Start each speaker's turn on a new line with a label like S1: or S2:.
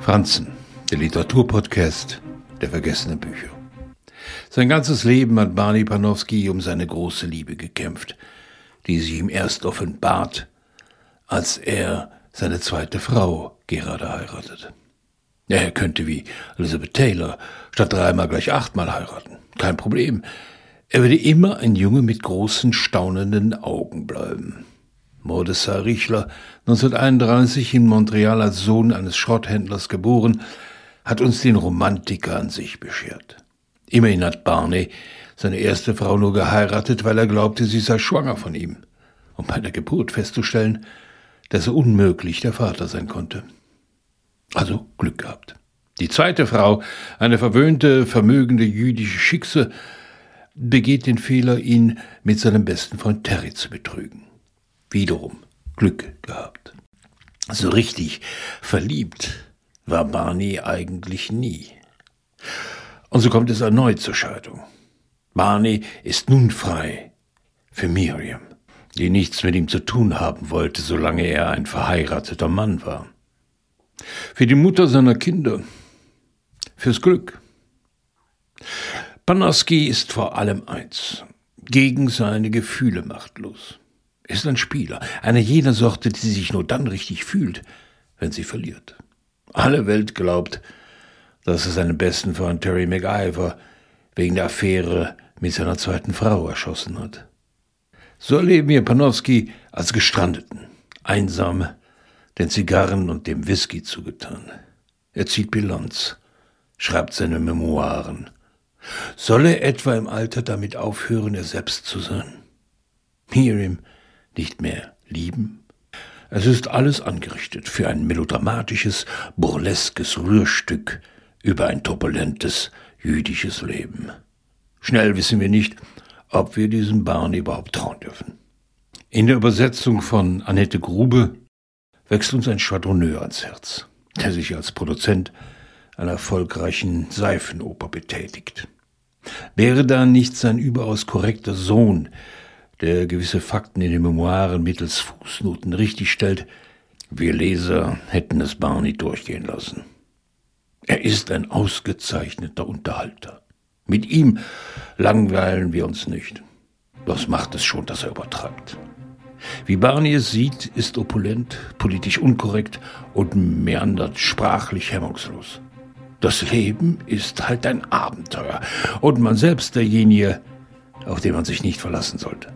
S1: Franzen, der Literaturpodcast der vergessenen Bücher. Sein ganzes Leben hat Barney Panowski um seine große Liebe gekämpft, die sich ihm erst offenbart, als er seine zweite Frau gerade heiratet. Er könnte wie Elizabeth Taylor statt dreimal gleich achtmal heiraten. Kein Problem. Er würde immer ein Junge mit großen, staunenden Augen bleiben. Mordecai Richler, 1931 in Montreal als Sohn eines Schrotthändlers geboren, hat uns den Romantiker an sich beschert. Immerhin hat Barney seine erste Frau nur geheiratet, weil er glaubte, sie sei schwanger von ihm, um bei der Geburt festzustellen, dass er unmöglich der Vater sein konnte. Also Glück gehabt. Die zweite Frau, eine verwöhnte, vermögende jüdische Schickse, begeht den Fehler, ihn mit seinem besten Freund Terry zu betrügen. Wiederum Glück gehabt. So richtig verliebt war Barney eigentlich nie. Und so kommt es erneut zur Scheidung. Barney ist nun frei für Miriam, die nichts mit ihm zu tun haben wollte, solange er ein verheirateter Mann war. Für die Mutter seiner Kinder, fürs Glück. Panowski ist vor allem eins, gegen seine Gefühle machtlos. Ist ein Spieler, einer jener Sorte, die sich nur dann richtig fühlt, wenn sie verliert. Alle Welt glaubt, dass er seinen besten Freund Terry McIver wegen der Affäre mit seiner zweiten Frau erschossen hat. So erleben wir Panowski als Gestrandeten, einsam, den Zigarren und dem Whisky zugetan. Er zieht Bilanz, schreibt seine Memoiren. Soll er etwa im Alter damit aufhören, er selbst zu sein? Miriam nicht mehr lieben? Es ist alles angerichtet für ein melodramatisches, burleskes Rührstück über ein turbulentes jüdisches Leben. Schnell wissen wir nicht, ob wir diesem Barney überhaupt trauen dürfen. In der Übersetzung von Annette Grube wächst uns ein Schwadroneur ans Herz, der sich als Produzent einer erfolgreichen Seifenoper betätigt. Wäre da nicht sein überaus korrekter Sohn, der gewisse Fakten in den Memoiren mittels Fußnoten richtigstellt, wir Leser hätten es Barney durchgehen lassen. Er ist ein ausgezeichneter Unterhalter. Mit ihm langweilen wir uns nicht. Was macht es schon, dass er übertreibt? Wie Barney es sieht, ist opulent, politisch unkorrekt und meandert sprachlich hemmungslos. Das Leben ist halt ein Abenteuer und man selbst derjenige, auf den man sich nicht verlassen sollte.